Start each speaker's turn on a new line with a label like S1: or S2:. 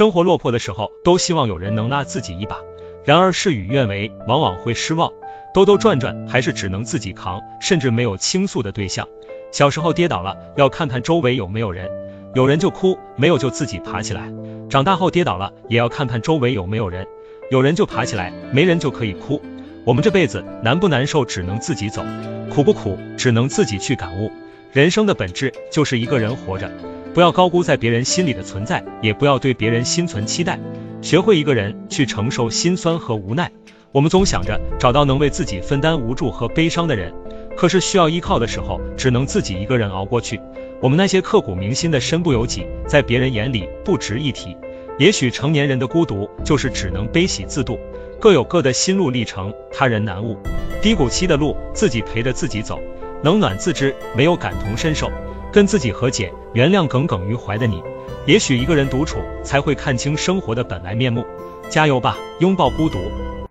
S1: 生活落魄的时候，都希望有人能拉自己一把。然而事与愿违，往往会失望。兜兜转转，还是只能自己扛，甚至没有倾诉的对象。小时候跌倒了，要看看周围有没有人，有人就哭，没有就自己爬起来。长大后跌倒了，也要看看周围有没有人，有人就爬起来，没人就可以哭。我们这辈子难不难受，只能自己走；苦不苦，只能自己去感悟。人生的本质就是一个人活着，不要高估在别人心里的存在，也不要对别人心存期待。学会一个人去承受心酸和无奈。我们总想着找到能为自己分担无助和悲伤的人，可是需要依靠的时候，只能自己一个人熬过去。我们那些刻骨铭心的身不由己，在别人眼里不值一提。也许成年人的孤独，就是只能悲喜自度，各有各的心路历程，他人难悟。低谷期的路，自己陪着自己走，冷暖自知，没有感同身受，跟自己和解，原谅耿耿于怀的你。也许一个人独处，才会看清生活的本来面目。加油吧，拥抱孤独。